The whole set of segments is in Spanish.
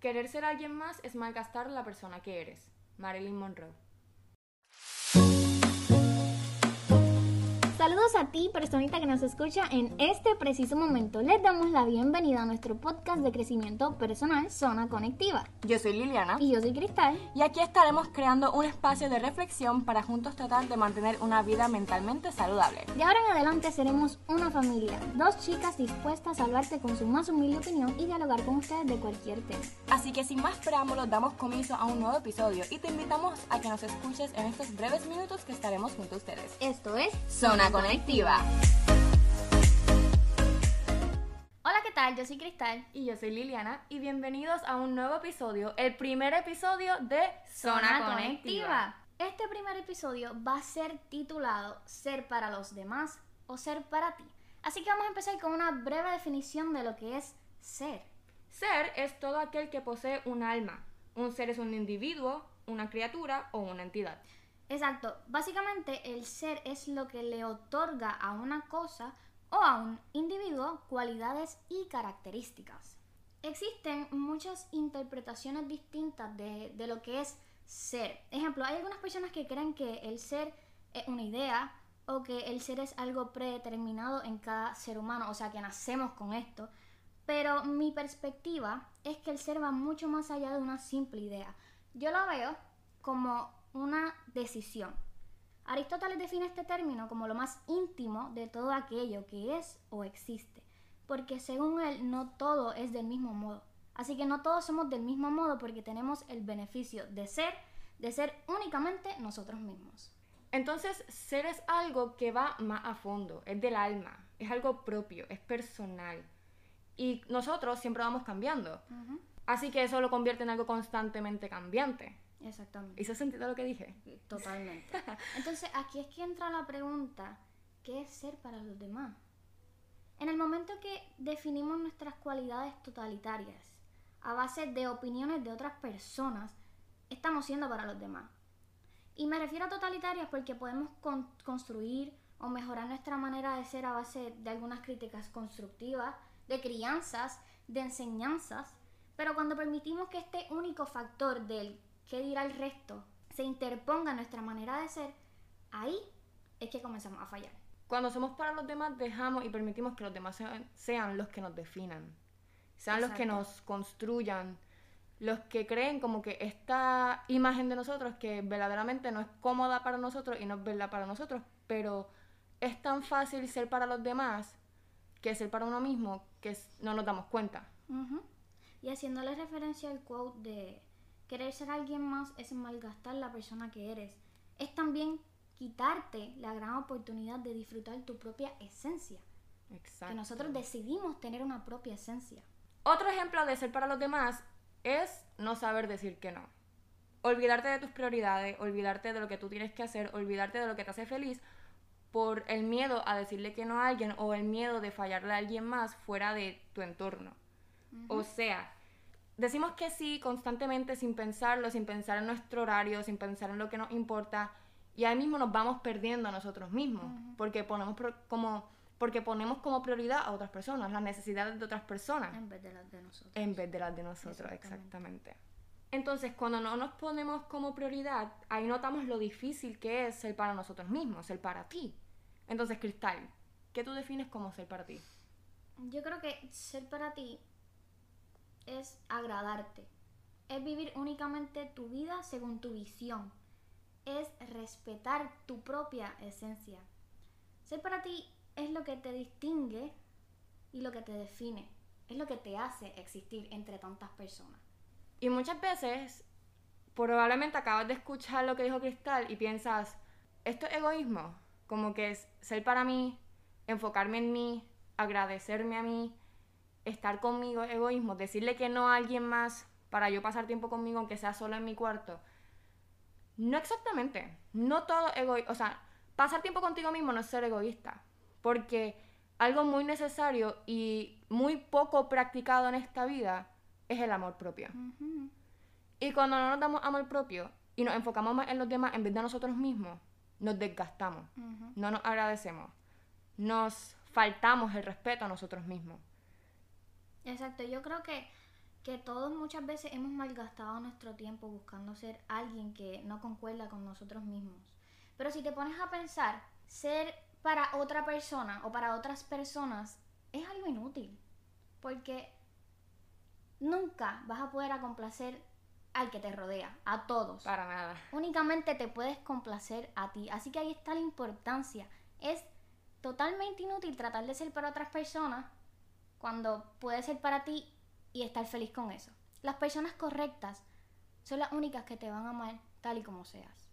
Querer ser alguien más es malgastar la persona que eres. Marilyn Monroe. Saludos a ti, personita que nos escucha en este preciso momento. Les damos la bienvenida a nuestro podcast de crecimiento personal Zona Conectiva. Yo soy Liliana. Y yo soy Cristal. Y aquí estaremos creando un espacio de reflexión para juntos tratar de mantener una vida mentalmente saludable. De ahora en adelante seremos una familia, dos chicas dispuestas a hablarte con su más humilde opinión y dialogar con ustedes de cualquier tema. Así que sin más preámbulos damos comienzo a un nuevo episodio y te invitamos a que nos escuches en estos breves minutos que estaremos junto a ustedes. Esto es Zona Conectiva. Hola, ¿qué tal? Yo soy Cristal. Y yo soy Liliana y bienvenidos a un nuevo episodio, el primer episodio de Zona, Conectiva. Este primer episodio va a ser titulado Ser para los demás o ser para ti. Así que vamos a empezar con una breve definición de lo que es ser. Ser es todo aquel que posee un alma. Un ser es un individuo, una criatura o una entidad. Exacto. Básicamente el ser es lo que le otorga a una cosa o a un individuo cualidades y características. Existen muchas interpretaciones distintas de, de lo que es ser. Ejemplo, hay algunas personas que creen que el ser es una idea o que el ser es algo predeterminado en cada ser humano, o sea que nacemos con esto. Pero mi perspectiva es que el ser va mucho más allá de una simple idea. Yo lo veo como una decisión. Aristóteles define este término como lo más íntimo de todo aquello que es o existe, porque según él no todo es del mismo modo. Así que no todos somos del mismo modo porque tenemos el beneficio de ser, de ser únicamente nosotros mismos. Entonces, ser es algo que va más a fondo, es del alma, es algo propio, es personal. Y nosotros siempre vamos cambiando. Así que eso lo convierte en algo constantemente cambiante. Exactamente. ¿Hizo sentido lo que dije? Totalmente. Entonces, aquí es que entra la pregunta, ¿qué es ser para los demás? En el momento que definimos nuestras cualidades totalitarias a base de opiniones de otras personas, estamos siendo para los demás. Y me refiero a totalitarias porque podemos con construir o mejorar nuestra manera de ser a base de algunas críticas constructivas, de crianzas, de enseñanzas, pero cuando permitimos que este único factor del qué dirá el resto se interponga nuestra manera de ser, ahí es que comenzamos a fallar. Cuando somos para los demás, dejamos y permitimos que los demás sean, sean los que nos definan, sean los que nos construyan, los que creen como que esta imagen de nosotros que verdaderamente no es cómoda para nosotros y no es verdad para nosotros, pero es tan fácil ser para los demás que ser para uno mismo que no nos damos cuenta. Ujú. Y haciéndole referencia al quote de querer ser alguien más es malgastar la persona que eres. Es también quitarte la gran oportunidad de disfrutar tu propia esencia. Exacto. Que nosotros decidimos tener una propia esencia. Otro ejemplo de ser para los demás es no saber decir que no. Olvidarte de tus prioridades, olvidarte de lo que tú tienes que hacer, olvidarte de lo que te hace feliz por el miedo a decirle que no a alguien o el miedo de fallarle a alguien más fuera de tu entorno. O sea, decimos que sí constantemente sin pensarlo, sin pensar en nuestro horario, sin pensar en lo que nos importa y ahí mismo nos vamos perdiendo a nosotros mismos porque ponemos pro- como porque ponemos como prioridad a otras personas, las necesidades de otras personas En vez de las de nosotros. en vez de las de nosotros, Exactamente. exactamente. Entonces, cuando no nos ponemos como prioridad, ahí notamos lo difícil que es ser para nosotros mismos, ser para ti. Entonces, Cristal, ¿qué tú defines como ser para ti? Yo creo que ser para ti es agradarte. Es vivir únicamente tu vida según tu visión. Es respetar tu propia esencia. Ser para ti es lo que te distingue y lo que te define. Es lo que te hace existir entre tantas personas. Y muchas veces, probablemente acabas de escuchar lo que dijo Cristal y piensas, esto es egoísmo, como que es ser para mí, enfocarme en mí, agradecerme a mí, estar conmigo es egoísmo, decirle que no a alguien más para yo pasar tiempo conmigo aunque sea solo en mi cuarto. No exactamente, no todo egoísta, o sea, pasar tiempo contigo mismo no es ser egoísta, porque algo muy necesario y muy poco practicado en esta vida es el amor propio. Y cuando no nos damos amor propio y nos enfocamos más en los demás en vez de nosotros mismos, nos desgastamos, no nos agradecemos, nos faltamos el respeto a nosotros mismos. Exacto, yo creo que que todos muchas veces hemos malgastado nuestro tiempo buscando ser alguien que no concuerda con nosotros mismos. Pero si te pones a pensar, ser para otra persona o para otras personas es algo inútil. Porque nunca vas a poder complacer al que te rodea, a todos. Para nada. Únicamente te puedes complacer a ti. Así que ahí está la importancia. Es totalmente inútil tratar de ser para otras personas cuando puede ser para ti y estar feliz con eso. Las personas correctas son las únicas que te van a amar tal y como seas.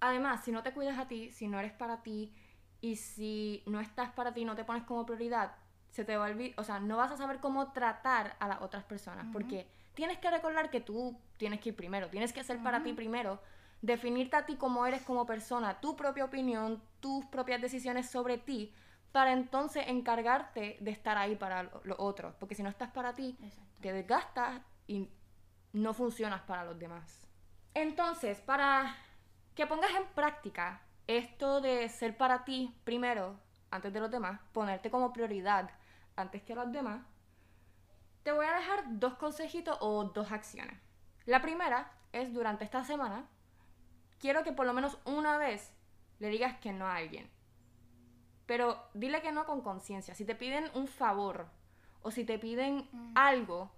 Además, si no te cuidas a ti, si no eres para ti y si no estás para ti, no te pones como prioridad, se te va a olvidar, o sea, no vas a saber cómo tratar a las otras personas, porque tienes que recordar que tú tienes que ir primero, tienes que ser para ti primero, definirte a ti como eres como persona, tu propia opinión, tus propias decisiones sobre ti, para entonces encargarte de estar ahí para los otros, porque si no estás para ti, te desgastas y no funcionas para los demás. Entonces, para que pongas en práctica esto de ser para ti primero, antes de los demás, ponerte como prioridad antes que los demás, te voy a dejar dos consejitos o dos acciones. La primera es durante esta semana, quiero que por lo menos una vez le digas que no a alguien. Pero dile que no con conciencia. Si te piden un favor o si te piden mm. algo,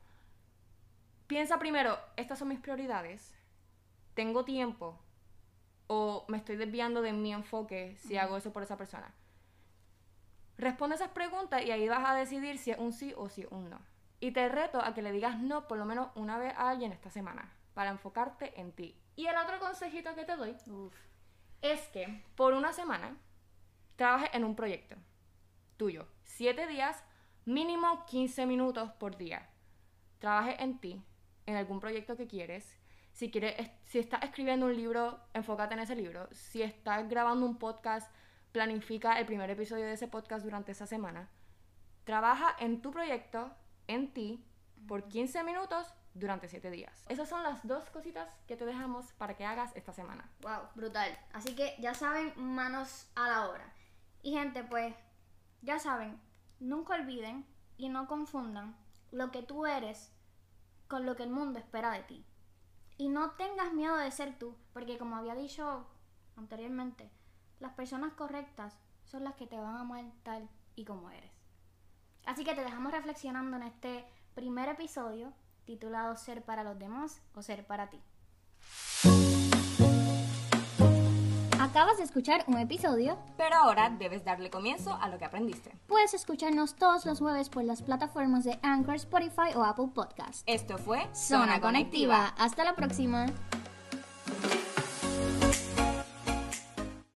piensa primero, estas son mis prioridades, tengo tiempo o me estoy desviando de mi enfoque si hago eso por esa persona. Responde esas preguntas y ahí vas a decidir si es un sí o si es un no. Y te reto a que le digas no por lo menos una vez a alguien esta semana para enfocarte en ti. Y el otro consejito que te doy es que por una semana trabajes en un proyecto tuyo. Siete días, mínimo 15 minutos por día. Trabaje en ti, en algún proyecto que quieres. Si, quieres, si estás escribiendo un libro, enfócate en ese libro. Si estás grabando un podcast, planifica el primer episodio de ese podcast durante esa semana. Trabaja en tu proyecto, en ti, por 15 minutos durante 7 días. Esas son las dos cositas que te dejamos para que hagas esta semana. Wow, brutal. Así que ya saben, manos a la obra. Y gente, pues, ya saben, nunca olviden y no confundan lo que tú eres con lo que el mundo espera de ti. Y no tengas miedo de ser tú, porque como había dicho anteriormente, las personas correctas son las que te van a amar tal y como eres. Así que te dejamos reflexionando en este primer episodio titulado Ser para los demás o Ser para ti. Acabas de escuchar un episodio, pero ahora debes darle comienzo a lo que aprendiste. Puedes escucharnos todos los jueves por las plataformas de Anchor, Spotify o Apple Podcast. Esto fue Zona, Conectiva. Hasta la próxima.